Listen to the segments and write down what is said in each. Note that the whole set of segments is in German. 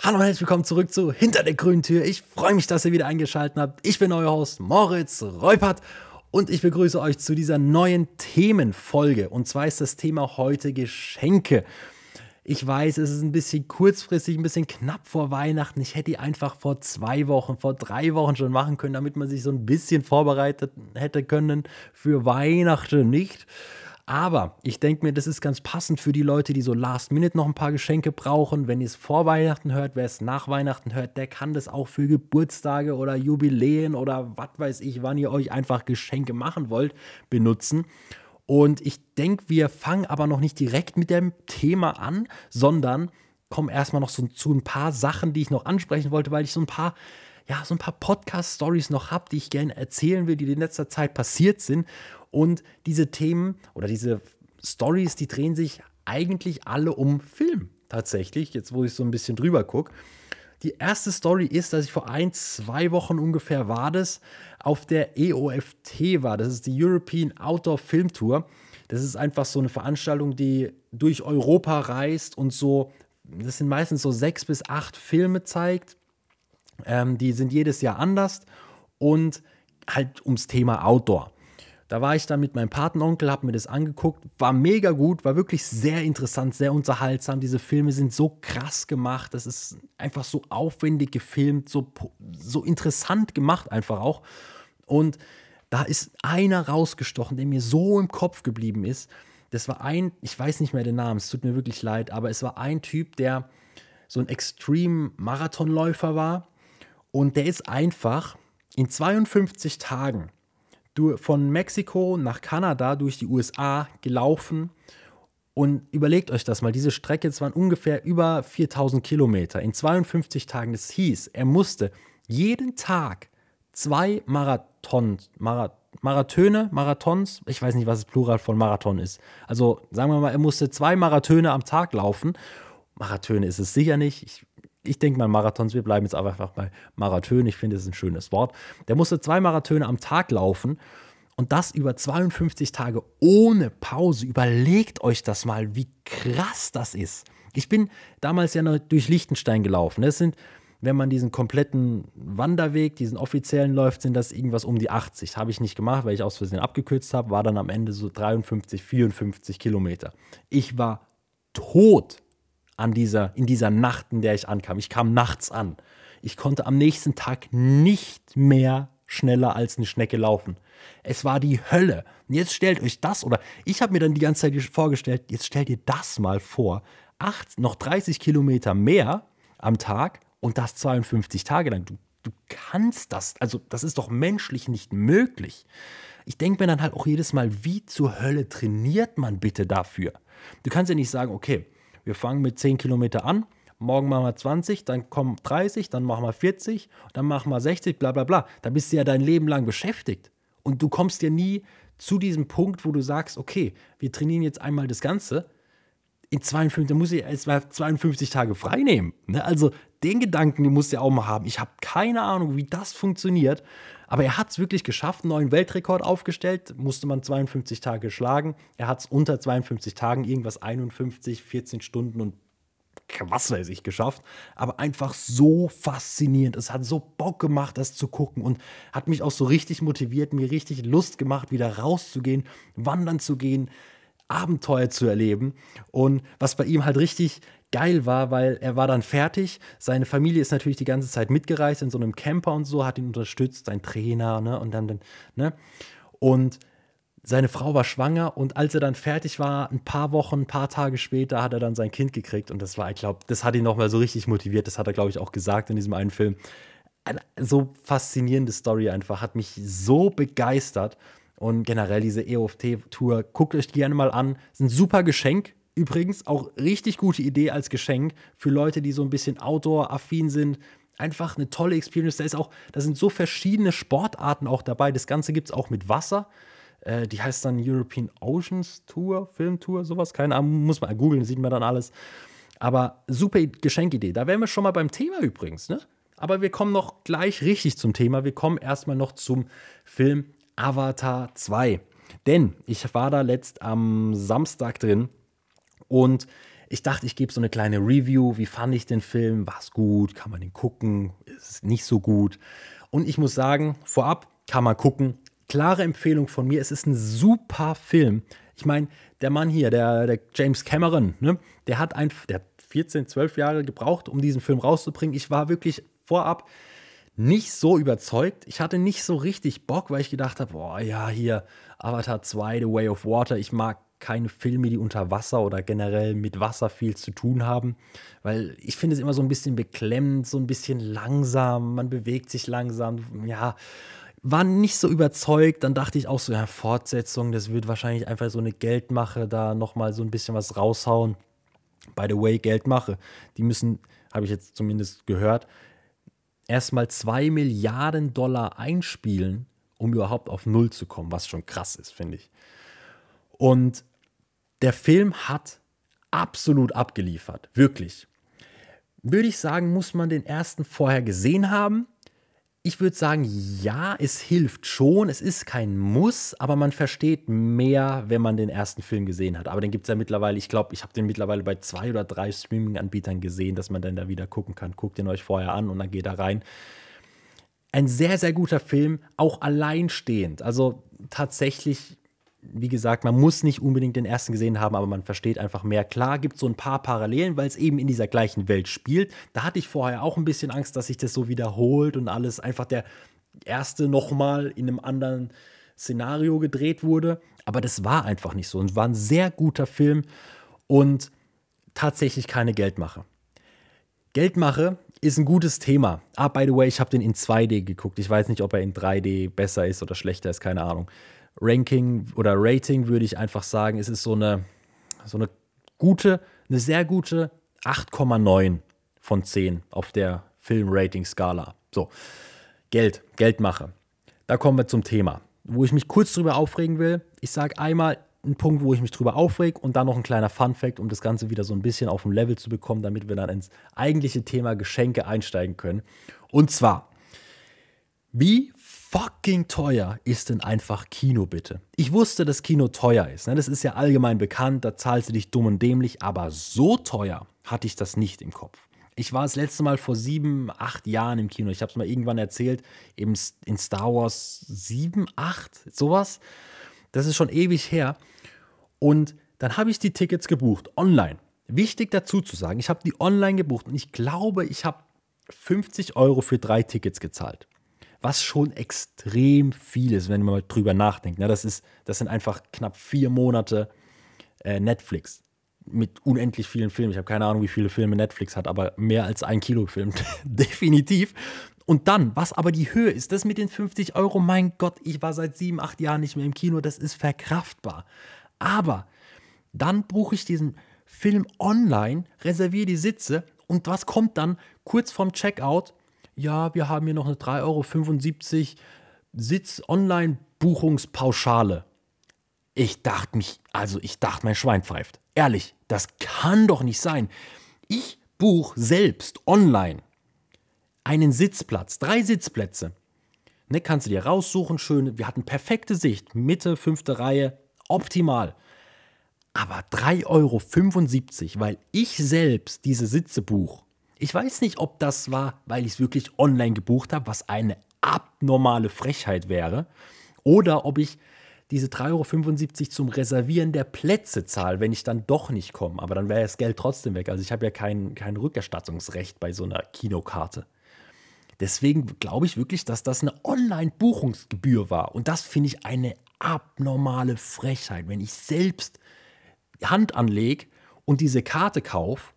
Hallo und herzlich willkommen zurück zu Hinter der grünen Tür. Ich freue mich, dass ihr wieder eingeschaltet habt. Ich bin euer Host Moritz Reupert und ich begrüße euch zu dieser neuen Themenfolge. Und zwar ist das Thema heute Geschenke. Ich weiß, es ist ein bisschen kurzfristig, ein bisschen knapp vor Weihnachten. Ich hätte die einfach vor zwei Wochen, vor drei Wochen schon machen können, damit man sich so ein bisschen vorbereitet hätte können für Weihnachten, nicht? Aber ich denke mir, das ist ganz passend für die Leute, die so last minute noch ein paar Geschenke brauchen. Wenn ihr es vor Weihnachten hört, wer es nach Weihnachten hört, der kann das auch für Geburtstage oder Jubiläen oder was weiß ich, wann ihr euch einfach Geschenke machen wollt, benutzen. Und ich denke, wir fangen aber noch nicht direkt mit dem Thema an, sondern kommen erstmal noch so zu ein paar Sachen, die ich noch ansprechen wollte, weil ich so ein paar ja, so ein paar Podcast-Stories noch habe, die ich gerne erzählen will, die in letzter Zeit passiert sind. Und diese Themen oder diese Stories, die drehen sich eigentlich alle um Film tatsächlich, jetzt wo ich so ein bisschen drüber gucke. Die erste Story ist, dass ich vor ein, zwei Wochen ungefähr war das, auf der EOFT war. Das ist die European Outdoor Film Tour. Das ist einfach so eine Veranstaltung, die durch Europa reist und so, das sind meistens so sechs bis acht Filme zeigt. Ähm, die sind jedes Jahr anders und halt ums Thema Outdoor. Da war ich dann mit meinem Patenonkel, habe mir das angeguckt, war mega gut, war wirklich sehr interessant, sehr unterhaltsam. Diese Filme sind so krass gemacht, das ist einfach so aufwendig gefilmt, so, so interessant gemacht einfach auch. Und da ist einer rausgestochen, der mir so im Kopf geblieben ist. Das war ein, ich weiß nicht mehr den Namen, es tut mir wirklich leid, aber es war ein Typ, der so ein Extreme-Marathonläufer war. Und der ist einfach in 52 Tagen von Mexiko nach Kanada durch die USA gelaufen. Und überlegt euch das mal, diese Strecke, es waren ungefähr über 4000 Kilometer in 52 Tagen. Das hieß, er musste jeden Tag zwei Marathons, Marath Marathöne, Marathons, ich weiß nicht, was das Plural von Marathon ist. Also sagen wir mal, er musste zwei Marathöne am Tag laufen. Marathöne ist es sicher nicht. Ich, ich denke mal Marathons, wir bleiben jetzt einfach bei Marathön. Ich finde, es ist ein schönes Wort. Der musste zwei Marathöne am Tag laufen und das über 52 Tage ohne Pause. Überlegt euch das mal, wie krass das ist. Ich bin damals ja noch durch Liechtenstein gelaufen. Das sind, wenn man diesen kompletten Wanderweg, diesen offiziellen läuft, sind das irgendwas um die 80. Habe ich nicht gemacht, weil ich aus Versehen abgekürzt habe, war dann am Ende so 53, 54 Kilometer. Ich war tot an dieser, in dieser Nacht, in der ich ankam. Ich kam nachts an. Ich konnte am nächsten Tag nicht mehr schneller als eine Schnecke laufen. Es war die Hölle. Und jetzt stellt euch das, oder ich habe mir dann die ganze Zeit vorgestellt, jetzt stellt ihr das mal vor. Acht, noch 30 Kilometer mehr am Tag und das 52 Tage lang. Du, du kannst das, also das ist doch menschlich nicht möglich. Ich denke mir dann halt auch jedes Mal, wie zur Hölle trainiert man bitte dafür? Du kannst ja nicht sagen, okay, wir fangen mit 10 Kilometer an, morgen machen wir 20, dann kommen 30, dann machen wir 40, dann machen wir 60, bla bla bla. Da bist du ja dein Leben lang beschäftigt. Und du kommst ja nie zu diesem Punkt, wo du sagst, okay, wir trainieren jetzt einmal das Ganze. In 52, da muss ich erst mal 52 Tage frei nehmen. Ne? Also den Gedanken, den musst du ja auch mal haben. Ich habe keine Ahnung, wie das funktioniert. Aber er hat es wirklich geschafft, einen neuen Weltrekord aufgestellt, musste man 52 Tage schlagen. Er hat es unter 52 Tagen, irgendwas 51, 14 Stunden und was weiß ich, geschafft. Aber einfach so faszinierend. Es hat so Bock gemacht, das zu gucken und hat mich auch so richtig motiviert, mir richtig Lust gemacht, wieder rauszugehen, wandern zu gehen, Abenteuer zu erleben. Und was bei ihm halt richtig geil war, weil er war dann fertig. Seine Familie ist natürlich die ganze Zeit mitgereist in so einem Camper und so, hat ihn unterstützt, sein Trainer, ne? Und dann, ne? Und seine Frau war schwanger und als er dann fertig war, ein paar Wochen, ein paar Tage später, hat er dann sein Kind gekriegt und das war, ich glaube, das hat ihn nochmal so richtig motiviert. Das hat er, glaube ich, auch gesagt in diesem einen Film. Eine so faszinierende Story einfach, hat mich so begeistert und generell diese EOFT-Tour, guckt euch gerne mal an. Ist ein super Geschenk Übrigens auch richtig gute Idee als Geschenk für Leute, die so ein bisschen Outdoor-affin sind. Einfach eine tolle Experience. Da ist auch, da sind so verschiedene Sportarten auch dabei. Das Ganze gibt es auch mit Wasser. Äh, die heißt dann European Oceans Tour, Filmtour, sowas. Keine Ahnung, muss man googeln, sieht man dann alles. Aber super Geschenkidee. Da wären wir schon mal beim Thema übrigens, ne? Aber wir kommen noch gleich richtig zum Thema. Wir kommen erstmal noch zum Film Avatar 2. Denn ich war da letzt am Samstag drin und Ich dachte, ich gebe so eine kleine Review. Wie fand ich den Film? War es gut? Kann man den gucken? Ist es nicht so gut? Und ich muss sagen, vorab kann man gucken. Klare Empfehlung von mir. Es ist ein super Film. Ich meine, der Mann hier, der, der James Cameron, ne, der hat ein, der hat 14, 12 Jahre gebraucht, um diesen Film rauszubringen. Ich war wirklich vorab nicht so überzeugt. Ich hatte nicht so richtig Bock, weil ich gedacht habe, boah, ja, hier Avatar 2, The Way of Water. Ich mag keine Filme, die unter Wasser oder generell mit Wasser viel zu tun haben, weil ich finde es immer so ein bisschen beklemmend, so ein bisschen langsam, man bewegt sich langsam, ja, war nicht so überzeugt, dann dachte ich auch so, ja, Fortsetzung, das wird wahrscheinlich einfach so eine Geldmache, da nochmal so ein bisschen was raushauen. By the way, Geldmache, die müssen, habe ich jetzt zumindest gehört, erstmal 2 Milliarden Dollar einspielen, um überhaupt auf Null zu kommen, was schon krass ist, finde ich. Und der Film hat absolut abgeliefert, wirklich. Würde ich sagen, muss man den ersten vorher gesehen haben. Ich würde sagen, ja, es hilft schon. Es ist kein Muss, aber man versteht mehr, wenn man den ersten Film gesehen hat. Aber den gibt es ja mittlerweile, ich glaube, ich habe den mittlerweile bei zwei oder drei Streaming-Anbietern gesehen, dass man dann da wieder gucken kann. Guckt den euch vorher an und dann geht da rein. Ein sehr, sehr guter Film, auch alleinstehend. Also tatsächlich wie gesagt, man muss nicht unbedingt den ersten gesehen haben, aber man versteht einfach mehr. Klar gibt es so ein paar Parallelen, weil es eben in dieser gleichen Welt spielt. Da hatte ich vorher auch ein bisschen Angst, dass sich das so wiederholt und alles einfach der erste nochmal in einem anderen Szenario gedreht wurde. Aber das war einfach nicht so. Und war ein sehr guter Film und tatsächlich keine Geldmache. Geldmache ist ein gutes Thema. Ah, by the way, ich habe den in 2D geguckt. Ich weiß nicht, ob er in 3D besser ist oder schlechter ist, keine Ahnung. Ranking oder Rating würde ich einfach sagen, es ist so eine, so eine gute, eine sehr gute 8,9 von 10 auf der Film-Rating-Skala. So, Geld, Geldmache. Da kommen wir zum Thema, wo ich mich kurz drüber aufregen will. Ich sage einmal einen Punkt, wo ich mich drüber aufrege und dann noch ein kleiner Fun-Fact, um das Ganze wieder so ein bisschen auf ein Level zu bekommen, damit wir dann ins eigentliche Thema Geschenke einsteigen können. Und zwar, wie fucking teuer ist denn einfach Kino bitte? Ich wusste, dass Kino teuer ist. Ne? Das ist ja allgemein bekannt, da zahlst du dich dumm und dämlich, aber so teuer hatte ich das nicht im Kopf. Ich war das letzte Mal vor sieben, acht Jahren im Kino. Ich habe es mal irgendwann erzählt, eben in Star Wars 7, 8, sowas. Das ist schon ewig her. Und dann habe ich die Tickets gebucht, online. Wichtig dazu zu sagen, ich habe die online gebucht und ich glaube, ich habe 50 Euro für drei Tickets gezahlt was schon extrem viel ist, wenn man mal drüber nachdenkt. das, ist, das sind einfach knapp vier Monate äh, Netflix mit unendlich vielen Filmen. Ich habe keine Ahnung, wie viele Filme Netflix hat, aber mehr als ein Kilo Film, definitiv. Und dann, was aber die Höhe ist, das mit den 50 Euro, mein Gott, ich war seit sieben, acht Jahren nicht mehr im Kino, das ist verkraftbar. Aber dann buche ich diesen Film online, reserviere die Sitze und was kommt dann kurz vorm Checkout? Ja, wir haben hier noch eine 3,75 Euro Sitz-Online-Buchungspauschale. Ich dachte mich, also ich dachte, mein Schwein pfeift. Ehrlich, das kann doch nicht sein. Ich buche selbst online einen Sitzplatz, drei Sitzplätze. Ne, kannst du dir raussuchen, schön. Wir hatten perfekte Sicht, Mitte, fünfte Reihe, optimal. Aber 3,75 Euro, weil ich selbst diese Sitze buche, ich weiß nicht, ob das war, weil ich es wirklich online gebucht habe, was eine abnormale Frechheit wäre, oder ob ich diese 3,75 Euro zum Reservieren der Plätze zahle, wenn ich dann doch nicht komme. Aber dann wäre das Geld trotzdem weg. Also ich habe ja kein, kein Rückerstattungsrecht bei so einer Kinokarte. Deswegen glaube ich wirklich, dass das eine Online-Buchungsgebühr war. Und das finde ich eine abnormale Frechheit. Wenn ich selbst Hand anlege und diese Karte kaufe,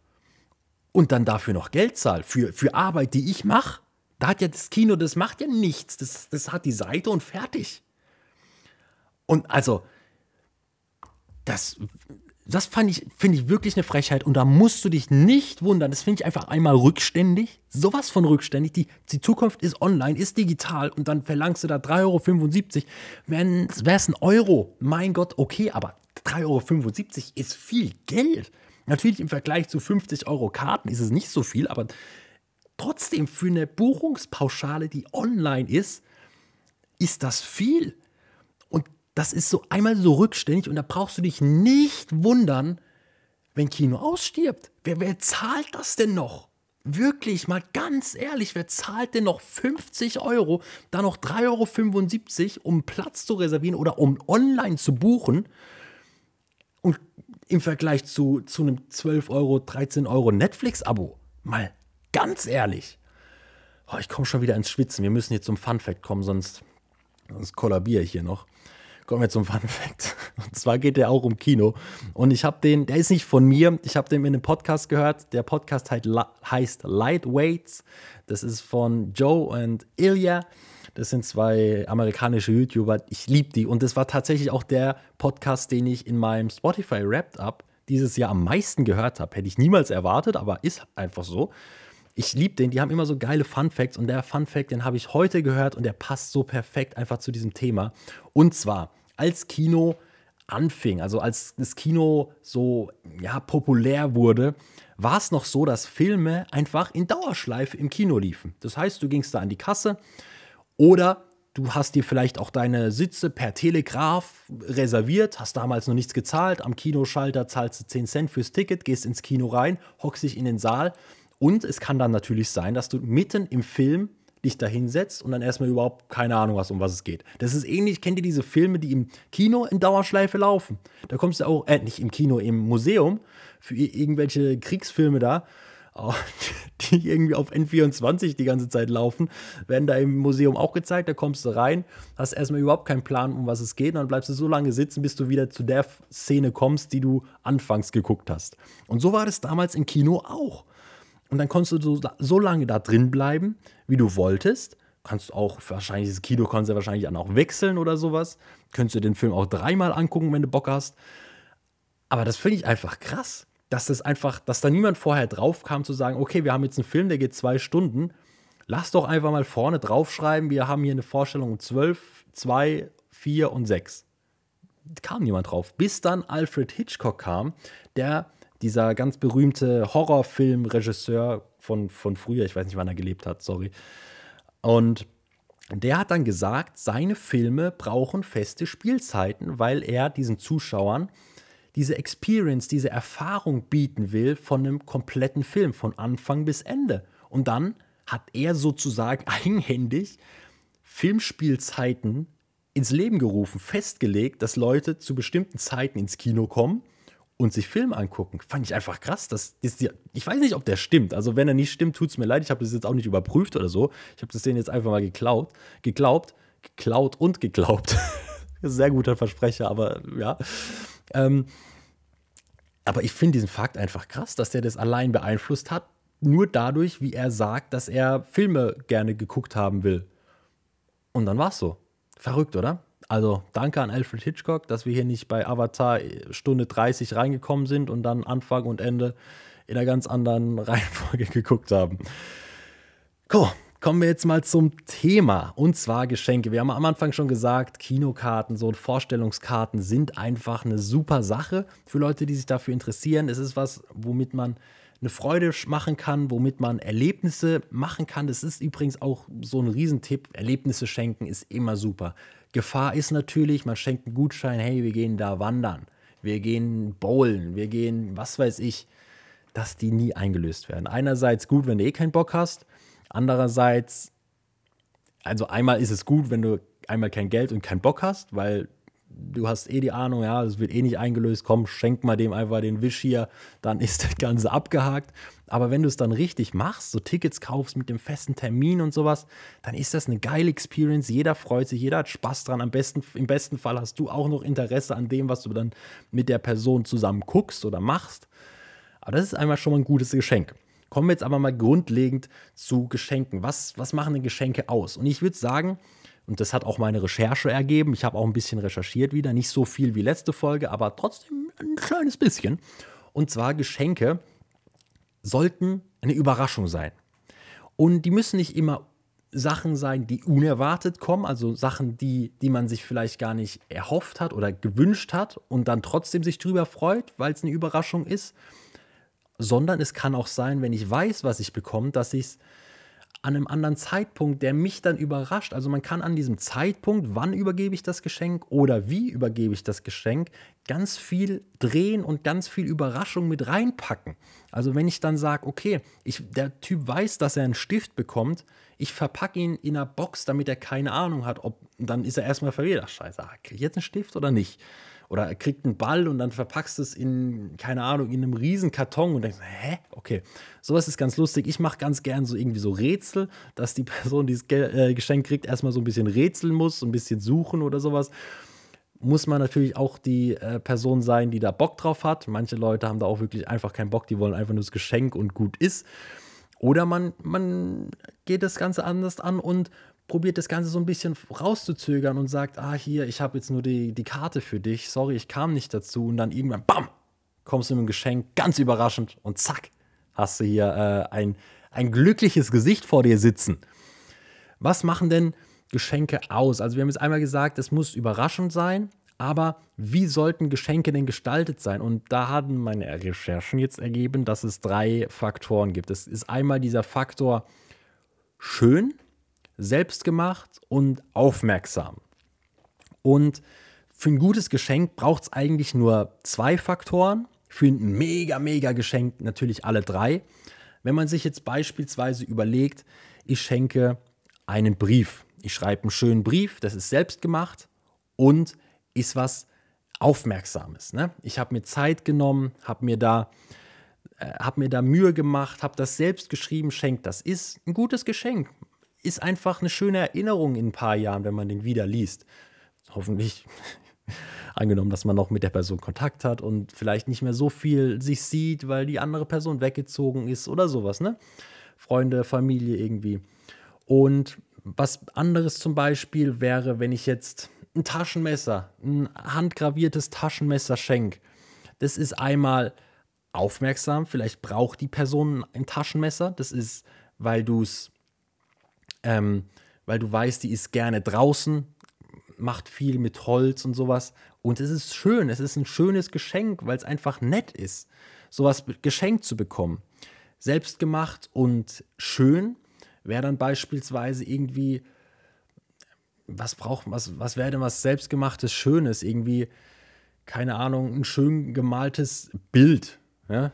und dann dafür noch Geld zahle für, für Arbeit, die ich mache. Da hat ja das Kino, das macht ja nichts. Das, das hat die Seite und fertig. Und also, das, das ich, finde ich wirklich eine Frechheit. Und da musst du dich nicht wundern. Das finde ich einfach einmal rückständig. Sowas von rückständig. Die, die Zukunft ist online, ist digital. Und dann verlangst du da 3,75 Euro. Wäre es ein Euro, mein Gott, okay, aber 3,75 Euro ist viel Geld. Natürlich im Vergleich zu 50 Euro Karten ist es nicht so viel, aber trotzdem für eine Buchungspauschale, die online ist, ist das viel. Und das ist so einmal so rückständig und da brauchst du dich nicht wundern, wenn Kino ausstirbt? Wer, wer zahlt das denn noch? Wirklich, mal ganz ehrlich, wer zahlt denn noch 50 Euro, dann noch 3,75 Euro, um Platz zu reservieren oder um online zu buchen? Im Vergleich zu, zu einem 12 Euro, 13 Euro Netflix-Abo, mal ganz ehrlich. Oh, ich komme schon wieder ins Schwitzen. Wir müssen jetzt zum Fun Fact kommen, sonst, sonst kollabiere ich hier noch kommen wir zum Fun Fact. Und zwar geht der auch um Kino. Und ich habe den, der ist nicht von mir, ich habe den in einem Podcast gehört. Der Podcast heißt Lightweights. Das ist von Joe und Ilya. Das sind zwei amerikanische YouTuber. Ich liebe die. Und das war tatsächlich auch der Podcast, den ich in meinem Spotify Wrapped Up dieses Jahr am meisten gehört habe. Hätte ich niemals erwartet, aber ist einfach so. Ich liebe den, die haben immer so geile Fun Facts und der Fun Fact, den habe ich heute gehört und der passt so perfekt einfach zu diesem Thema. Und zwar, als Kino anfing, also als das Kino so ja, populär wurde, war es noch so, dass Filme einfach in Dauerschleife im Kino liefen. Das heißt, du gingst da an die Kasse oder du hast dir vielleicht auch deine Sitze per Telegraph reserviert, hast damals noch nichts gezahlt, am Kinoschalter zahlst du 10 Cent fürs Ticket, gehst ins Kino rein, hockst dich in den Saal und es kann dann natürlich sein, dass du mitten im Film dich da hinsetzt und dann erstmal überhaupt keine Ahnung hast, um was es geht. Das ist ähnlich, kennt ihr diese Filme, die im Kino in Dauerschleife laufen? Da kommst du auch, äh, nicht im Kino, im Museum für irgendwelche Kriegsfilme da, die irgendwie auf N24 die ganze Zeit laufen, werden da im Museum auch gezeigt. Da kommst du rein, hast erstmal überhaupt keinen Plan, um was es geht, und dann bleibst du so lange sitzen, bis du wieder zu der Szene kommst, die du anfangs geguckt hast. Und so war das damals im Kino auch. Und dann konntest du so, so lange da drin bleiben, wie du wolltest. Kannst auch wahrscheinlich, das Kino kannst du wahrscheinlich dann auch wechseln oder sowas. Könntest du den Film auch dreimal angucken, wenn du Bock hast. Aber das finde ich einfach krass, dass das einfach, dass da niemand vorher drauf kam zu sagen, okay, wir haben jetzt einen Film, der geht zwei Stunden. Lass doch einfach mal vorne draufschreiben, wir haben hier eine Vorstellung um 12, 2, 4 und 6. Kam niemand drauf. Bis dann Alfred Hitchcock kam, der dieser ganz berühmte Horrorfilmregisseur von, von früher, ich weiß nicht, wann er gelebt hat, sorry. Und der hat dann gesagt, seine Filme brauchen feste Spielzeiten, weil er diesen Zuschauern diese Experience, diese Erfahrung bieten will von einem kompletten Film, von Anfang bis Ende. Und dann hat er sozusagen eigenhändig Filmspielzeiten ins Leben gerufen, festgelegt, dass Leute zu bestimmten Zeiten ins Kino kommen und sich Film angucken. Fand ich einfach krass. Das ist ich weiß nicht, ob der stimmt. Also, wenn er nicht stimmt, tut es mir leid. Ich habe das jetzt auch nicht überprüft oder so. Ich habe das denen jetzt einfach mal geklaut. Geglaubt, geklaut und geglaubt. Sehr guter Versprecher, aber ja. Ähm, aber ich finde diesen Fakt einfach krass, dass der das allein beeinflusst hat. Nur dadurch, wie er sagt, dass er Filme gerne geguckt haben will. Und dann war es so. Verrückt, oder? Also danke an Alfred Hitchcock, dass wir hier nicht bei Avatar Stunde 30 reingekommen sind und dann Anfang und Ende in einer ganz anderen Reihenfolge geguckt haben. Cool. Kommen wir jetzt mal zum Thema und zwar Geschenke. Wir haben am Anfang schon gesagt, Kinokarten, so Vorstellungskarten sind einfach eine super Sache für Leute, die sich dafür interessieren. Es ist was, womit man eine Freude machen kann, womit man Erlebnisse machen kann. Das ist übrigens auch so ein Riesentipp. Erlebnisse schenken ist immer super. Gefahr ist natürlich, man schenkt einen Gutschein, hey, wir gehen da wandern, wir gehen bowlen, wir gehen, was weiß ich, dass die nie eingelöst werden. Einerseits gut, wenn du eh keinen Bock hast, andererseits, also einmal ist es gut, wenn du einmal kein Geld und keinen Bock hast, weil du hast eh die Ahnung, ja, es wird eh nicht eingelöst, komm, schenk mal dem einfach den Wisch hier, dann ist das Ganze abgehakt. Aber wenn du es dann richtig machst, so Tickets kaufst mit dem festen Termin und sowas, dann ist das eine geile Experience. Jeder freut sich, jeder hat Spaß dran. Am besten, Im besten Fall hast du auch noch Interesse an dem, was du dann mit der Person zusammen guckst oder machst. Aber das ist einmal schon mal ein gutes Geschenk. Kommen wir jetzt aber mal grundlegend zu Geschenken. Was, was machen denn Geschenke aus? Und ich würde sagen, und das hat auch meine Recherche ergeben. Ich habe auch ein bisschen recherchiert wieder. Nicht so viel wie letzte Folge, aber trotzdem ein kleines bisschen. Und zwar Geschenke sollten eine Überraschung sein. Und die müssen nicht immer Sachen sein, die unerwartet kommen, also Sachen, die, die man sich vielleicht gar nicht erhofft hat oder gewünscht hat und dann trotzdem sich drüber freut, weil es eine Überraschung ist, sondern es kann auch sein, wenn ich weiß, was ich bekomme, dass ich es an einem anderen Zeitpunkt, der mich dann überrascht. Also man kann an diesem Zeitpunkt, wann übergebe ich das Geschenk oder wie übergebe ich das Geschenk, ganz viel drehen und ganz viel Überraschung mit reinpacken. Also wenn ich dann sage, okay, ich, der Typ weiß, dass er einen Stift bekommt, ich verpacke ihn in einer Box, damit er keine Ahnung hat, ob, dann ist er erstmal verwirrt. Ach scheiße, kriege ich jetzt einen Stift oder nicht? Oder er kriegt einen Ball und dann verpackst es in, keine Ahnung, in einem riesen Karton und denkst, hä? Okay. Sowas ist ganz lustig. Ich mache ganz gern so irgendwie so Rätsel, dass die Person, die das äh, Geschenk kriegt, erstmal so ein bisschen rätseln muss, ein bisschen suchen oder sowas. Muss man natürlich auch die äh, Person sein, die da Bock drauf hat. Manche Leute haben da auch wirklich einfach keinen Bock, die wollen einfach nur das Geschenk und gut ist. Oder man, man geht das Ganze anders an und probiert das Ganze so ein bisschen rauszuzögern und sagt, ah, hier, ich habe jetzt nur die, die Karte für dich, sorry, ich kam nicht dazu. Und dann irgendwann, bam, kommst du mit dem Geschenk, ganz überraschend und zack, hast du hier äh, ein, ein glückliches Gesicht vor dir sitzen. Was machen denn Geschenke aus? Also wir haben jetzt einmal gesagt, es muss überraschend sein, aber wie sollten Geschenke denn gestaltet sein? Und da haben meine Recherchen jetzt ergeben, dass es drei Faktoren gibt. Es ist einmal dieser Faktor schön, selbstgemacht und aufmerksam. Und für ein gutes Geschenk braucht es eigentlich nur zwei Faktoren. Für ein mega, mega Geschenk natürlich alle drei. Wenn man sich jetzt beispielsweise überlegt, ich schenke einen Brief. Ich schreibe einen schönen Brief, das ist selbst gemacht und ist was Aufmerksames. Ne? Ich habe mir Zeit genommen, habe mir äh, habe mir da Mühe gemacht, habe das selbst geschrieben, schenkt das. Ist ein gutes Geschenk ist einfach eine schöne Erinnerung in ein paar Jahren, wenn man den wieder liest. Hoffentlich angenommen, dass man noch mit der Person Kontakt hat und vielleicht nicht mehr so viel sich sieht, weil die andere Person weggezogen ist oder sowas, ne? Freunde, Familie irgendwie. Und was anderes zum Beispiel wäre, wenn ich jetzt ein Taschenmesser, ein handgraviertes Taschenmesser schenke. Das ist einmal aufmerksam, vielleicht braucht die Person ein Taschenmesser. Das ist, weil du es ähm, weil du weißt, die ist gerne draußen, macht viel mit Holz und sowas. Und es ist schön, es ist ein schönes Geschenk, weil es einfach nett ist, sowas geschenkt zu bekommen. Selbstgemacht und schön wäre dann beispielsweise irgendwie, was braucht, was, was wäre denn was selbstgemachtes, Schönes? Irgendwie, keine Ahnung, ein schön gemaltes Bild. Ja?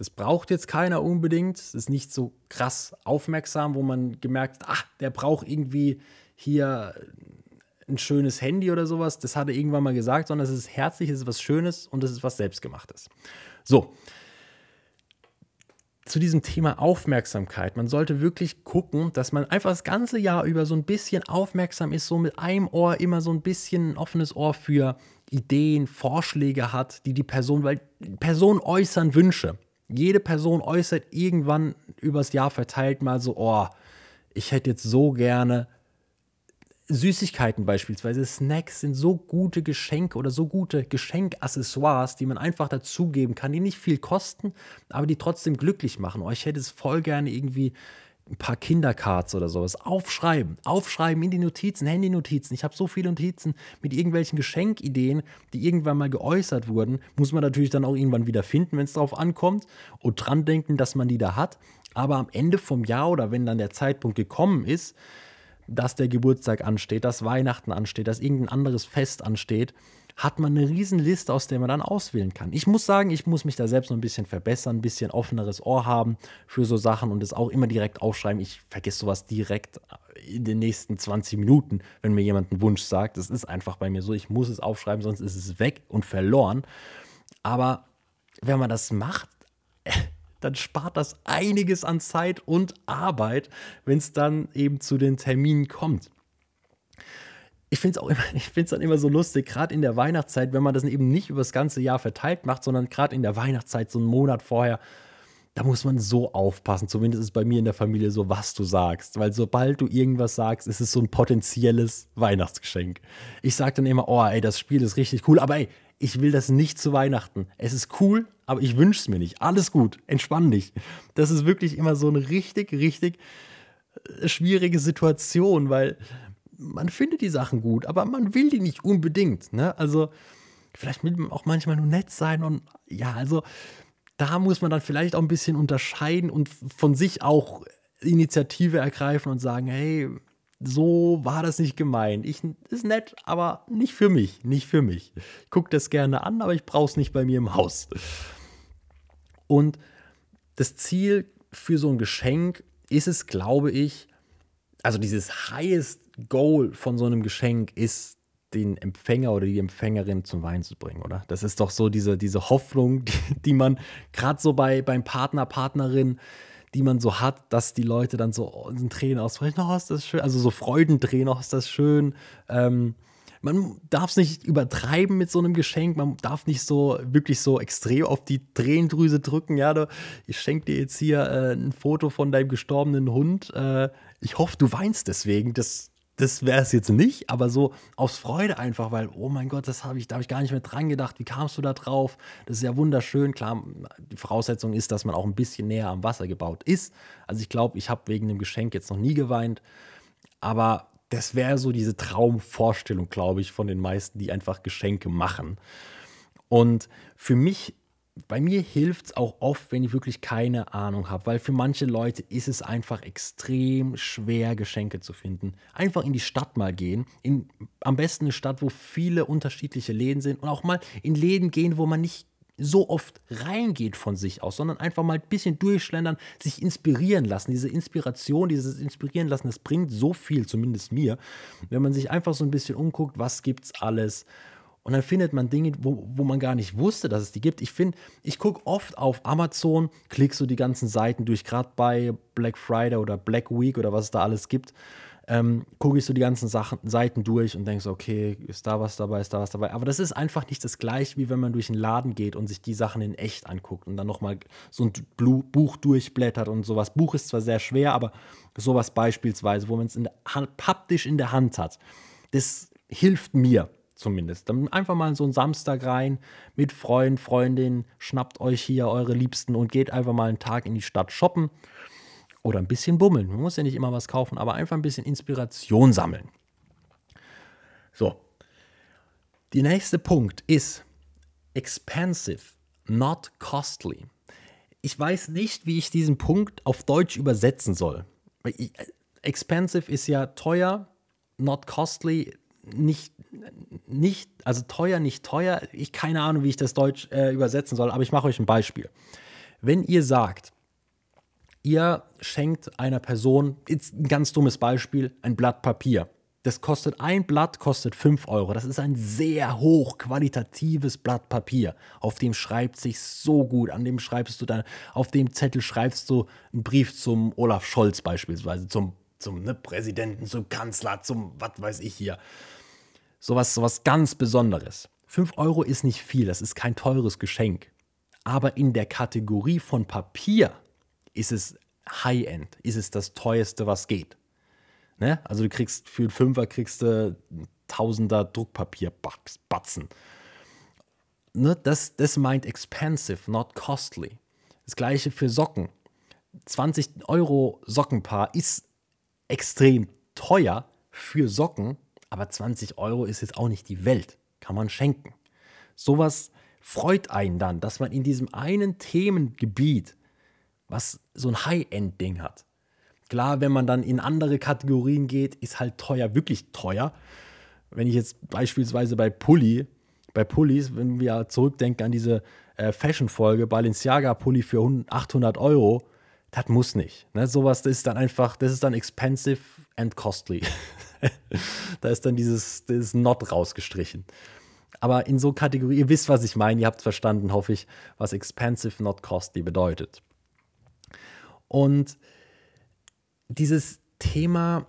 Das braucht jetzt keiner unbedingt. Es ist nicht so krass aufmerksam, wo man gemerkt hat, ach, der braucht irgendwie hier ein schönes Handy oder sowas. Das hat er irgendwann mal gesagt, sondern es ist herzlich, es ist was Schönes und es ist was Selbstgemachtes. So. Zu diesem Thema Aufmerksamkeit. Man sollte wirklich gucken, dass man einfach das ganze Jahr über so ein bisschen aufmerksam ist, so mit einem Ohr immer so ein bisschen ein offenes Ohr für Ideen, Vorschläge hat, die die Person, weil Personen äußern Wünsche jede Person äußert irgendwann übers Jahr verteilt mal so, oh, ich hätte jetzt so gerne Süßigkeiten beispielsweise, Snacks sind so gute Geschenke oder so gute Geschenkaccessoires, die man einfach dazugeben kann, die nicht viel kosten, aber die trotzdem glücklich machen. Oh, ich hätte es voll gerne irgendwie ein paar Kindercards oder sowas. Aufschreiben, aufschreiben in die Notizen, Handy-Notizen. Ich habe so viele Notizen mit irgendwelchen Geschenkideen, die irgendwann mal geäußert wurden. Muss man natürlich dann auch irgendwann wieder finden, wenn es darauf ankommt und dran denken, dass man die da hat. Aber am Ende vom Jahr oder wenn dann der Zeitpunkt gekommen ist, dass der Geburtstag ansteht, dass Weihnachten ansteht, dass irgendein anderes Fest ansteht, hat man eine Riesenliste, aus der man dann auswählen kann. Ich muss sagen, ich muss mich da selbst noch ein bisschen verbessern, ein bisschen offeneres Ohr haben für so Sachen und es auch immer direkt aufschreiben. Ich vergesse sowas direkt in den nächsten 20 Minuten, wenn mir jemand einen Wunsch sagt. Das ist einfach bei mir so, ich muss es aufschreiben, sonst ist es weg und verloren. Aber wenn man das macht, dann spart das einiges an Zeit und Arbeit, wenn es dann eben zu den Terminen kommt ich finde es auch immer, ich finde dann immer so lustig, gerade in der Weihnachtszeit, wenn man das eben nicht über das ganze Jahr verteilt macht, sondern gerade in der Weihnachtszeit, so einen Monat vorher, da muss man so aufpassen. Zumindest ist bei mir in der Familie so, was du sagst. Weil sobald du irgendwas sagst, ist es so ein potenzielles Weihnachtsgeschenk. Ich sage dann immer, oh, ey, das Spiel ist richtig cool, aber ey, ich will das nicht zu Weihnachten. Es ist cool, aber ich wünsche es mir nicht. Alles gut, entspann dich. Das ist wirklich immer so eine richtig, richtig äh, schwierige Situation, weil man findet die Sachen gut, aber man will die nicht unbedingt. Ne? Also vielleicht will man auch manchmal nur nett sein und ja, also da muss man dann vielleicht auch ein bisschen unterscheiden und von sich auch Initiative ergreifen und sagen, hey, so war das nicht gemeint. Ich ist nett, aber nicht für mich, nicht für mich. Ich gucke das gerne an, aber ich brauche es nicht bei mir im Haus. Und das Ziel für so ein Geschenk ist es, glaube ich, also dieses highest Goal von so einem Geschenk ist, den Empfänger oder die Empfängerin zum Wein zu bringen, oder? Das ist doch so diese, diese Hoffnung, die, die man gerade so bei, beim Partner, Partnerin, die man so hat, dass die Leute dann so in Tränen ausbrechen, oh, ist das schön, also so Freudentränen, oh, ist das schön. Ähm, man darf es nicht übertreiben mit so einem Geschenk, man darf nicht so wirklich so extrem auf die Tränendrüse drücken, ja, du, ich schenke dir jetzt hier äh, ein Foto von deinem gestorbenen Hund, äh, ich hoffe, du weinst deswegen, das das wäre es jetzt nicht, aber so aus Freude einfach, weil, oh mein Gott, das habe ich, da habe ich gar nicht mehr dran gedacht. Wie kamst du da drauf? Das ist ja wunderschön. Klar, die Voraussetzung ist, dass man auch ein bisschen näher am Wasser gebaut ist. Also ich glaube, ich habe wegen dem Geschenk jetzt noch nie geweint. Aber das wäre so diese Traumvorstellung, glaube ich, von den meisten, die einfach Geschenke machen. Und für mich bei mir hilft es auch oft, wenn ich wirklich keine Ahnung habe, weil für manche Leute ist es einfach extrem schwer, Geschenke zu finden. Einfach in die Stadt mal gehen, in, am besten eine Stadt, wo viele unterschiedliche Läden sind und auch mal in Läden gehen, wo man nicht so oft reingeht von sich aus, sondern einfach mal ein bisschen durchschlendern, sich inspirieren lassen. Diese Inspiration, dieses Inspirieren lassen, das bringt so viel, zumindest mir, wenn man sich einfach so ein bisschen umguckt, was gibt es alles und dann findet man Dinge, wo, wo man gar nicht wusste, dass es die gibt. Ich finde, ich gucke oft auf Amazon, klicke so die ganzen Seiten durch, gerade bei Black Friday oder Black Week oder was es da alles gibt. Ähm, gucke ich so die ganzen Sachen, Seiten durch und denke so, okay, ist da was dabei, ist da was dabei. Aber das ist einfach nicht das gleiche, wie wenn man durch einen Laden geht und sich die Sachen in echt anguckt und dann nochmal so ein Buch durchblättert und sowas. Buch ist zwar sehr schwer, aber sowas beispielsweise, wo man es haptisch in der Hand hat, das hilft mir zumindest. Dann einfach mal so einen Samstag rein mit Freund, Freundin, schnappt euch hier eure Liebsten und geht einfach mal einen Tag in die Stadt shoppen oder ein bisschen bummeln. Man muss ja nicht immer was kaufen, aber einfach ein bisschen Inspiration sammeln. So. Der nächste Punkt ist expensive, not costly. Ich weiß nicht, wie ich diesen Punkt auf Deutsch übersetzen soll. Expensive ist ja teuer, not costly nicht, nicht, also teuer, nicht teuer. Ich keine Ahnung, wie ich das Deutsch äh, übersetzen soll, aber ich mache euch ein Beispiel. Wenn ihr sagt, ihr schenkt einer Person, jetzt ein ganz dummes Beispiel, ein Blatt Papier. Das kostet, ein Blatt kostet 5 Euro. Das ist ein sehr hochqualitatives Blatt Papier. Auf dem schreibt sich so gut. An dem schreibst du dann, auf dem Zettel schreibst du einen Brief zum Olaf Scholz beispielsweise, zum zum ne, Präsidenten, zum Kanzler, zum was weiß ich hier. Sowas, sowas ganz Besonderes. 5 Euro ist nicht viel, das ist kein teures Geschenk. Aber in der Kategorie von Papier ist es High-End, ist es das teuerste, was geht. Ne? Also du kriegst für einen Fünfer kriegst du Tausender Druckpapier-Batzen. Ne? Das, das meint expensive, not costly. Das gleiche für Socken. 20 Euro Sockenpaar ist extrem teuer für Socken, aber 20 Euro ist jetzt auch nicht die Welt. Kann man schenken. Sowas freut einen dann, dass man in diesem einen Themengebiet, was so ein High-End-Ding hat. Klar, wenn man dann in andere Kategorien geht, ist halt teuer, wirklich teuer. Wenn ich jetzt beispielsweise bei Pulli, bei Pullis, wenn wir zurückdenken an diese äh, Fashion-Folge, Balenciaga-Pulli für 800 Euro, das muss nicht. Ne? Sowas das ist dann einfach, das ist dann expensive and costly. da ist dann dieses, dieses Not rausgestrichen. Aber in so Kategorie, ihr wisst, was ich meine, ihr habt verstanden, hoffe ich, was expensive, not costly bedeutet. Und dieses Thema,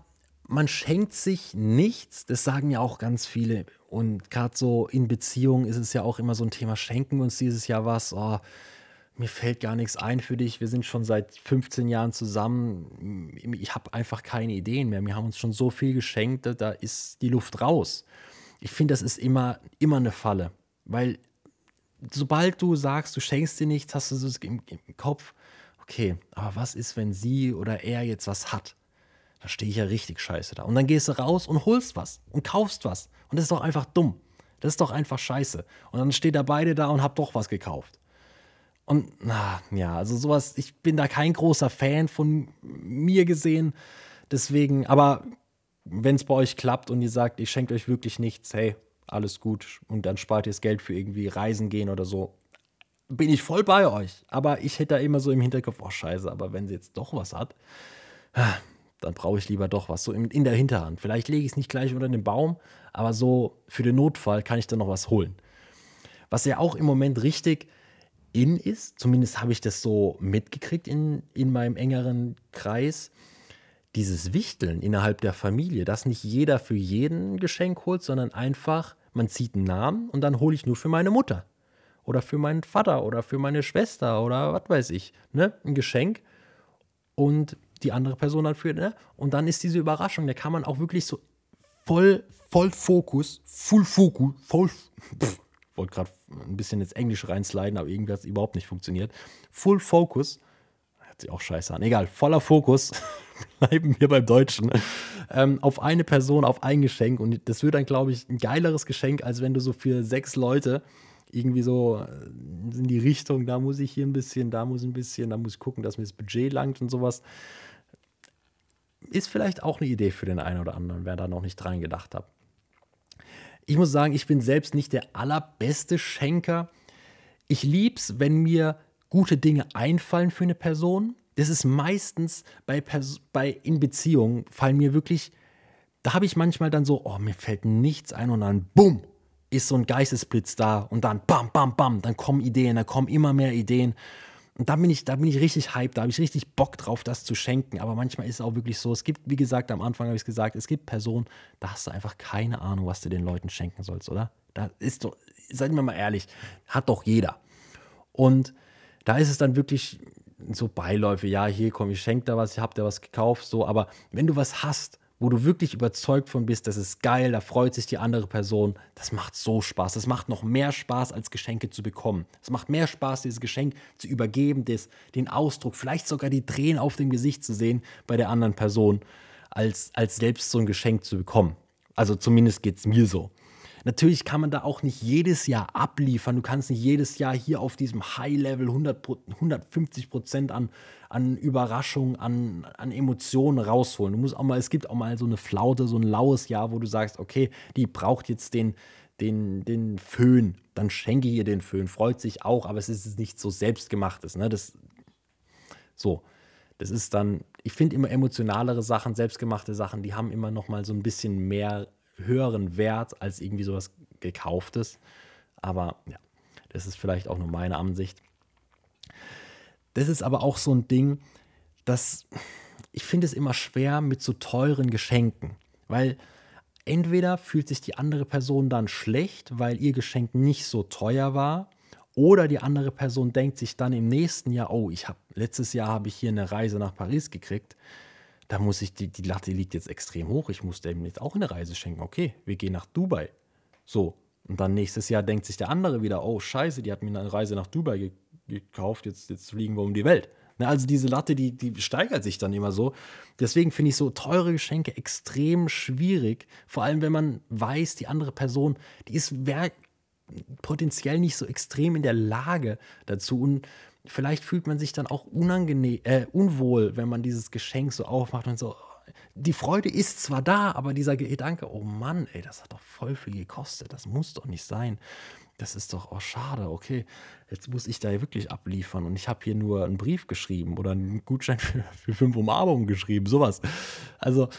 man schenkt sich nichts, das sagen ja auch ganz viele. Und gerade so in Beziehungen ist es ja auch immer so ein Thema, schenken uns dieses Jahr was, oh, mir fällt gar nichts ein für dich. Wir sind schon seit 15 Jahren zusammen. Ich habe einfach keine Ideen mehr. Wir haben uns schon so viel geschenkt, da ist die Luft raus. Ich finde, das ist immer, immer eine Falle. Weil sobald du sagst, du schenkst dir nichts, hast du so im, im Kopf, okay, aber was ist, wenn sie oder er jetzt was hat? Da stehe ich ja richtig scheiße da. Und dann gehst du raus und holst was und kaufst was. Und das ist doch einfach dumm. Das ist doch einfach scheiße. Und dann steht da beide da und habt doch was gekauft. Und na, ja, also sowas, ich bin da kein großer Fan von mir gesehen. Deswegen, aber wenn es bei euch klappt und ihr sagt, ich schenke euch wirklich nichts, hey, alles gut und dann spart ihr das Geld für irgendwie Reisen gehen oder so, bin ich voll bei euch. Aber ich hätte da immer so im Hinterkopf, oh scheiße, aber wenn sie jetzt doch was hat, dann brauche ich lieber doch was, so in, der Hinterhand. Vielleicht lege ich es nicht gleich unter den Baum, aber so für den Notfall kann ich dann noch was holen. Was ja auch im Moment richtig in ist, zumindest habe ich das so mitgekriegt in, in meinem engeren Kreis, dieses Wichteln innerhalb der Familie, dass nicht jeder für jeden ein Geschenk holt, sondern einfach, man zieht einen Namen und dann hole ich nur für meine Mutter oder für meinen Vater oder für meine Schwester oder was weiß ich, ne, ein Geschenk. Und die andere Person dann für, ne? Und dann ist diese Überraschung, da kann man auch wirklich so voll, voll Fokus, Full Fokus, voll, pff, wollte gerade ein bisschen ins Englische reinsliden, aber irgendwie hat es überhaupt nicht funktioniert. Full Focus, hört sich auch scheiße an, egal, voller Fokus, bleiben wir beim Deutschen, ähm, auf eine Person, auf ein Geschenk. Und das wird dann, glaube ich, ein geileres Geschenk, als wenn du so für sechs Leute irgendwie so äh, in die Richtung, da muss ich hier ein bisschen, da muss ein bisschen, da muss ich gucken, dass mir das Budget langt und sowas. Ist vielleicht auch eine Idee für den einen oder anderen, wer da noch nicht dran gedacht hat. Ich muss sagen, ich bin selbst nicht der allerbeste Schenker. Ich lieb's, wenn mir gute Dinge einfallen für eine Person. Das ist meistens bei, Pers bei in Beziehungen fallen mir wirklich, da habe ich manchmal dann so, oh, mir fällt nichts ein und dann bumm, ist so ein Geistesblitz da und dann bam, bam, bam, dann kommen Ideen, da kommen immer mehr Ideen. Und da bin ich, da bin ich richtig hyped, da habe ich richtig Bock drauf, das zu schenken. Aber manchmal ist es auch wirklich so, es gibt, wie gesagt, am Anfang habe ich es gesagt, es gibt Personen, da hast du einfach keine Ahnung, was du den Leuten schenken sollst, oder? Da ist doch, seien wir mal ehrlich, hat doch jeder. Und da ist es dann wirklich so Beiläufe, ja, hier komm, ich schenke da was, ich habe da was gekauft, so, aber wenn du was hast, wo du wirklich überzeugt von bist, das ist geil, da freut sich die andere Person, das macht so Spaß. Das macht noch mehr Spaß, als Geschenke zu bekommen. Es macht mehr Spaß, dieses Geschenk zu übergeben, des, den Ausdruck, vielleicht sogar die Tränen auf dem Gesicht zu sehen bei der anderen Person, als, als selbst so ein Geschenk zu bekommen. Also zumindest geht es mir so. Natürlich kann man da auch nicht jedes Jahr abliefern. Du kannst nicht jedes Jahr hier auf diesem High-Level 100, 150 Prozent an, an Überraschung, an, an Emotionen rausholen. Du musst auch mal, es gibt auch mal so eine Flaute, so ein laues Jahr, wo du sagst, okay, die braucht jetzt den, den, den Föhn. Dann schenke ihr den Föhn. Freut sich auch, aber es ist nicht so selbstgemachtes. Ne? Das, so. Das ist dann, ich finde immer emotionalere Sachen, selbstgemachte Sachen, die haben immer noch mal so ein bisschen mehr höheren Wert als irgendwie sowas gekauftes. Aber ja, das ist vielleicht auch nur meine Ansicht. Das ist aber auch so ein Ding, dass ich finde es immer schwer mit so teuren Geschenken, weil entweder fühlt sich die andere Person dann schlecht, weil ihr Geschenk nicht so teuer war, oder die andere Person denkt sich dann im nächsten Jahr, oh, ich habe letztes Jahr habe ich hier eine Reise nach Paris gekriegt da muss ich, die, die Latte liegt jetzt extrem hoch. Ich muss dem jetzt auch eine Reise schenken. Okay, wir gehen nach Dubai. So. Und dann nächstes Jahr denkt sich der andere wieder, oh scheiße, die hat mir eine Reise nach Dubai ge gekauft, jetzt, jetzt fliegen wir um die Welt. Ne, also diese Latte, die, die steigert sich dann immer so. Deswegen finde ich so teure Geschenke extrem schwierig. Vor allem, wenn man weiß, die andere Person, die ist potenziell nicht so extrem in der Lage dazu. Und vielleicht fühlt man sich dann auch unangenehm, äh, unwohl, wenn man dieses Geschenk so aufmacht und so. Die Freude ist zwar da, aber dieser Gedanke, oh Mann, ey, das hat doch voll viel gekostet, das muss doch nicht sein. Das ist doch, oh schade, okay, jetzt muss ich da wirklich abliefern und ich habe hier nur einen Brief geschrieben oder einen Gutschein für, für fünf Umarmungen geschrieben, sowas. Also,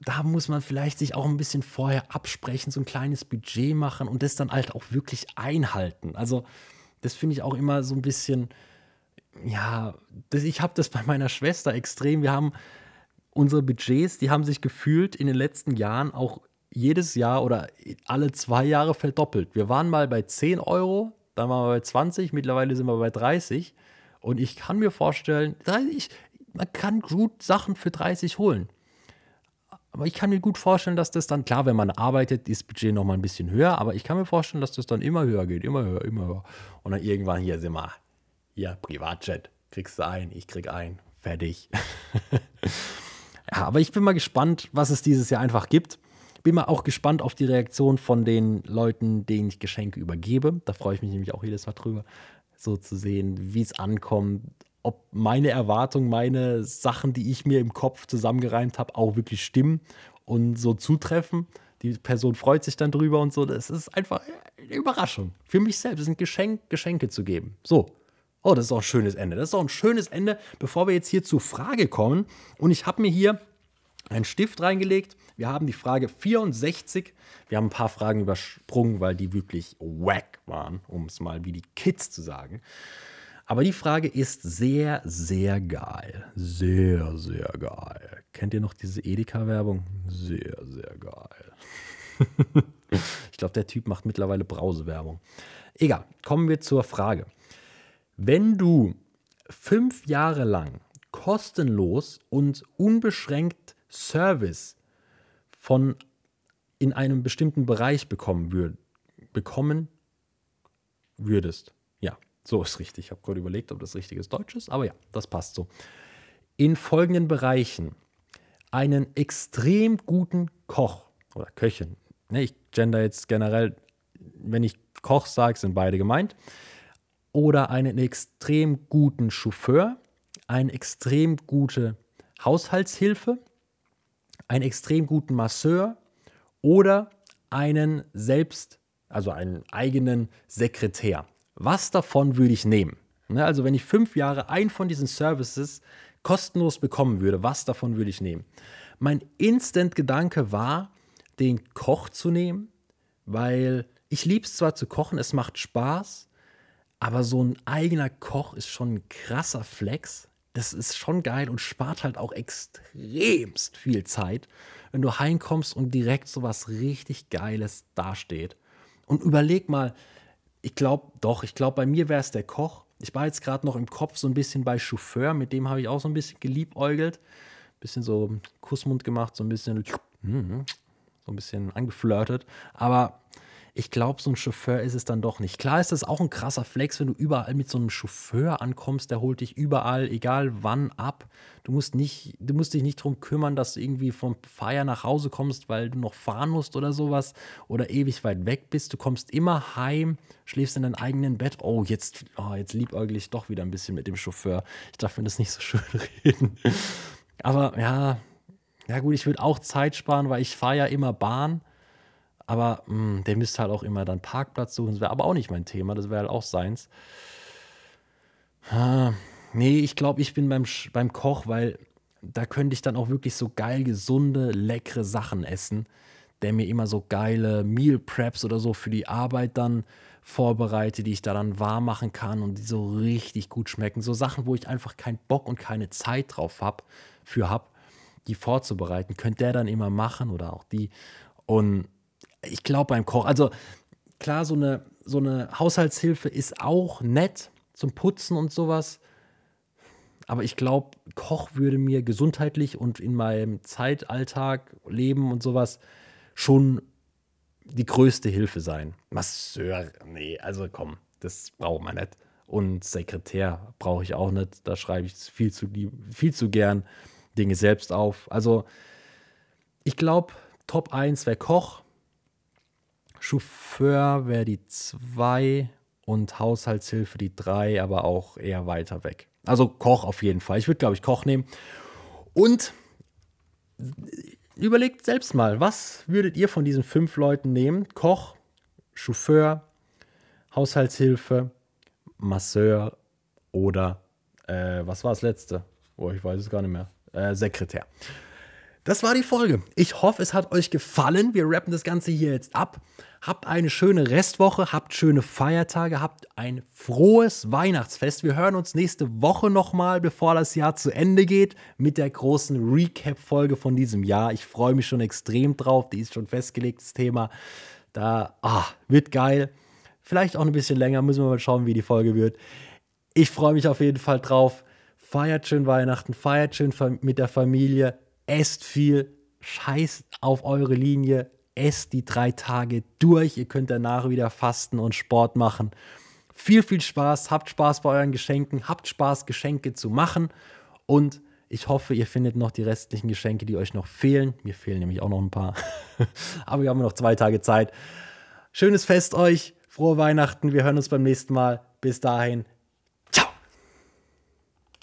da muss man vielleicht sich auch ein bisschen vorher absprechen, so ein kleines Budget machen und das dann halt auch wirklich einhalten. Also, das finde ich auch immer so ein bisschen, ja, das, ich habe das bei meiner Schwester extrem. Wir haben unsere Budgets, die haben sich gefühlt in den letzten Jahren auch jedes Jahr oder alle zwei Jahre verdoppelt. Wir waren mal bei 10 Euro, dann waren wir bei 20, mittlerweile sind wir bei 30. Und ich kann mir vorstellen, ich, man kann gut Sachen für 30 holen. Aber ich kann mir gut vorstellen, dass das dann, klar, wenn man arbeitet, ist das Budget nochmal ein bisschen höher, aber ich kann mir vorstellen, dass das dann immer höher geht, immer höher, immer höher. Und dann irgendwann hier sind wir, hier, Privatjet, kriegst du ein, ich krieg ein, fertig. ja, aber ich bin mal gespannt, was es dieses Jahr einfach gibt. Bin mal auch gespannt auf die Reaktion von den Leuten, denen ich Geschenke übergebe. Da freue ich mich nämlich auch jedes Mal drüber. so zu sehen, wie es ankommt, ob meine Erwartungen, meine Sachen, die ich mir im Kopf zusammengereimt habe, auch wirklich stimmen und so zutreffen. Die Person freut sich dann drüber und so. Das ist einfach eine Überraschung. Für mich selbst ein Geschenk, Geschenke zu geben. So. Oh, das ist auch ein schönes Ende. Das ist auch ein schönes Ende, bevor wir jetzt hier zur Frage kommen. Und ich habe mir hier einen Stift reingelegt. Wir haben die Frage 64. Wir haben ein paar Fragen übersprungen, weil die wirklich wack waren, um es mal wie die Kids zu sagen. Aber die Frage ist sehr, sehr geil. Sehr, sehr geil. Kennt ihr noch diese Edeka-Werbung? Sehr, sehr geil. ich glaube, der Typ macht mittlerweile Brausewerbung. Egal, kommen wir zur Frage. Wenn du fünf Jahre lang kostenlos und unbeschränkt Service von in einem bestimmten Bereich bekommen, würd, bekommen würdest. So ist richtig. Ich habe gerade überlegt, ob das richtiges Deutsch ist, aber ja, das passt so. In folgenden Bereichen einen extrem guten Koch oder Köchin. Ne, ich gender jetzt generell, wenn ich Koch sage, sind beide gemeint. Oder einen extrem guten Chauffeur, eine extrem gute Haushaltshilfe, einen extrem guten Masseur oder einen selbst, also einen eigenen Sekretär. Was davon würde ich nehmen? Ne, also wenn ich fünf Jahre einen von diesen Services kostenlos bekommen würde, was davon würde ich nehmen? Mein Instant-Gedanke war, den Koch zu nehmen, weil ich liebe es zwar zu kochen, es macht Spaß, aber so ein eigener Koch ist schon ein krasser Flex. Das ist schon geil und spart halt auch extremst viel Zeit, wenn du heimkommst und direkt so was richtig Geiles dasteht. Und überleg mal, ich glaube, doch, ich glaube, bei mir wäre es der Koch. Ich war jetzt gerade noch im Kopf so ein bisschen bei Chauffeur, mit dem habe ich auch so ein bisschen geliebäugelt. Bisschen so Kussmund gemacht, so ein bisschen, hm, so ein bisschen angeflirtet. Aber ich glaube, so ein Chauffeur ist es dann doch nicht. Klar ist das auch ein krasser Flex, wenn du überall mit so einem Chauffeur ankommst, der holt dich überall, egal wann, ab. Du musst, nicht, du musst dich nicht darum kümmern, dass du irgendwie vom Feier nach Hause kommst, weil du noch fahren musst oder sowas oder ewig weit weg bist. Du kommst immer heim, schläfst in deinem eigenen Bett. Oh, jetzt, oh, jetzt liebäugel ich doch wieder ein bisschen mit dem Chauffeur. Ich darf mir das nicht so schön reden. Aber ja, ja gut, ich würde auch Zeit sparen, weil ich fahre ja immer Bahn. Aber mh, hm, der müsste halt auch immer dann Parkplatz suchen. Das wäre aber auch nicht mein Thema. Das wäre halt auch seins. Ah, nee, ich glaube, ich bin beim, beim Koch, weil da könnte ich dann auch wirklich so geil, gesunde, leckere Sachen essen. Der mir immer so geile Meal Preps oder so für die Arbeit dann vorbereitet, die ich da dann warm machen kann und die so richtig gut schmecken. So Sachen, wo ich einfach keinen Bock und keine Zeit drauf habe, für habe, die vorzubereiten, könnte der dann immer machen oder auch die. Und ich glaube beim Koch, also klar, so eine, so eine Haushaltshilfe ist auch nett zum Putzen und sowas. Aber ich glaube, Koch würde mir gesundheitlich und in meinem Zeitalltag, Leben und sowas schon die größte Hilfe sein. Masseur, nee, also komm, das braucht man nicht. Und Sekretär brauche ich auch nicht. Da schreibe ich viel zu, viel zu gern Dinge selbst auf. Also, ich glaube, Top 1 wäre Koch, Chauffeur wäre die 2 und Haushaltshilfe die 3, aber auch eher weiter weg. Also Koch auf jeden Fall. Ich würde, glaube ich, Koch nehmen. Und überlegt selbst mal, was würdet ihr von diesen fünf Leuten nehmen? Koch, Chauffeur, Haushaltshilfe, Masseur oder äh, was war das letzte? Oh, ich weiß es gar nicht mehr. Äh, Sekretär. Das war die Folge. Ich hoffe, es hat euch gefallen. Wir rappen das Ganze hier jetzt ab. Habt eine schöne Restwoche, habt schöne Feiertage, habt ein frohes Weihnachtsfest. Wir hören uns nächste Woche nochmal, bevor das Jahr zu Ende geht, mit der großen Recap-Folge von diesem Jahr. Ich freue mich schon extrem drauf. Die ist schon festgelegtes Thema. Da ah, wird geil. Vielleicht auch ein bisschen länger. Müssen wir mal schauen, wie die Folge wird. Ich freue mich auf jeden Fall drauf. Feiert schön Weihnachten, feiert schön mit der Familie esst viel, scheißt auf eure Linie, esst die drei Tage durch. Ihr könnt danach wieder fasten und Sport machen. Viel, viel Spaß, habt Spaß bei euren Geschenken, habt Spaß, Geschenke zu machen und ich hoffe, ihr findet noch die restlichen Geschenke, die euch noch fehlen. Mir fehlen nämlich auch noch ein paar. Aber wir haben noch zwei Tage Zeit. Schönes Fest euch, frohe Weihnachten. Wir hören uns beim nächsten Mal. Bis dahin,